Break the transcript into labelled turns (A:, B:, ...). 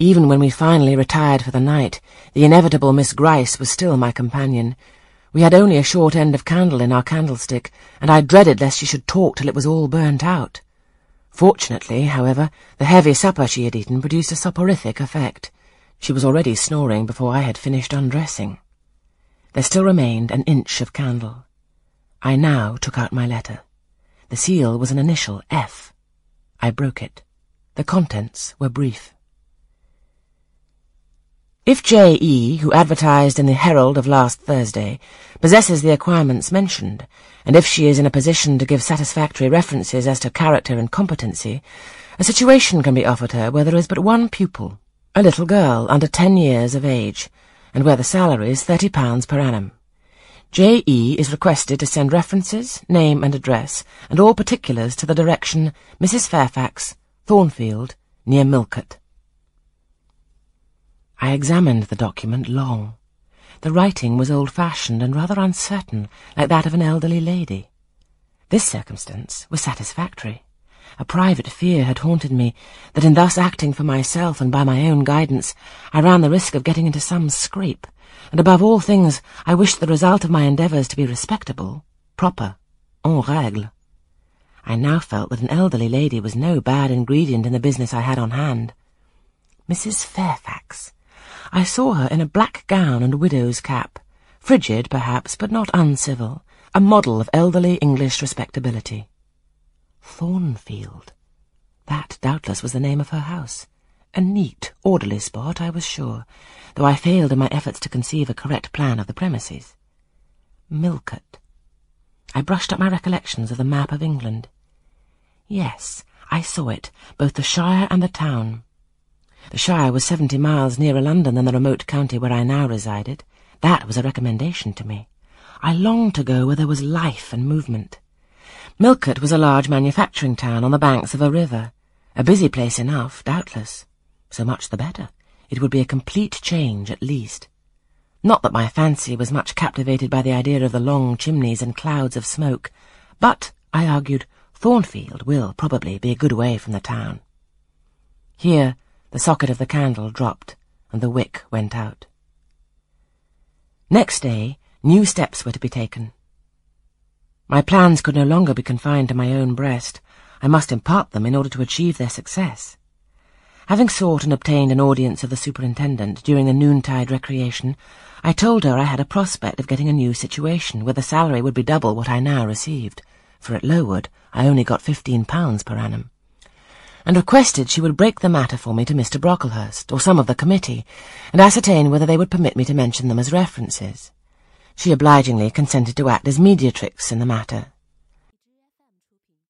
A: Even when we finally retired for the night, the inevitable Miss Gryce was still my companion. We had only a short end of candle in our candlestick, and I dreaded lest she should talk till it was all burnt out. Fortunately, however, the heavy supper she had eaten produced a soporific effect. She was already snoring before I had finished undressing. There still remained an inch of candle. I now took out my letter. The seal was an initial F. I broke it. The contents were brief. If J.E., who advertised in the Herald of last Thursday, possesses the acquirements mentioned, and if she is in a position to give satisfactory references as to character and competency, a situation can be offered her where there is but one pupil, a little girl under ten years of age, and where the salary is thirty pounds per annum. J.E. is requested to send references, name and address, and all particulars to the direction Mrs. Fairfax, Thornfield, near Millcote. I examined the document long. The writing was old-fashioned and rather uncertain, like that of an elderly lady. This circumstance was satisfactory. A private fear had haunted me that in thus acting for myself and by my own guidance, I ran the risk of getting into some scrape and above all things I wished the result of my endeavours to be respectable, proper, en règle. I now felt that an elderly lady was no bad ingredient in the business I had on hand. Mrs. Fairfax. I saw her in a black gown and widow's cap, frigid, perhaps, but not uncivil, a model of elderly English respectability. Thornfield. That, doubtless, was the name of her house. A neat, orderly spot, I was sure, though I failed in my efforts to conceive a correct plan of the premises. Millcote. I brushed up my recollections of the map of England. Yes, I saw it, both the shire and the town. The shire was seventy miles nearer London than the remote county where I now resided. That was a recommendation to me. I longed to go where there was life and movement. Millcote was a large manufacturing town on the banks of a river. A busy place enough, doubtless. So much the better. It would be a complete change, at least. Not that my fancy was much captivated by the idea of the long chimneys and clouds of smoke, but, I argued, Thornfield will probably be a good way from the town. Here, the socket of the candle dropped, and the wick went out. Next day, new steps were to be taken. My plans could no longer be confined to my own breast. I must impart them in order to achieve their success. Having sought and obtained an audience of the superintendent during the noontide recreation, I told her I had a prospect of getting a new situation where the salary would be double what I now received, for at Lowood I only got fifteen pounds per annum, and requested she would break the matter for me to Mr. Brocklehurst, or some of the committee, and ascertain whether they would permit me to mention them as references. She obligingly consented to act as mediatrix in the matter,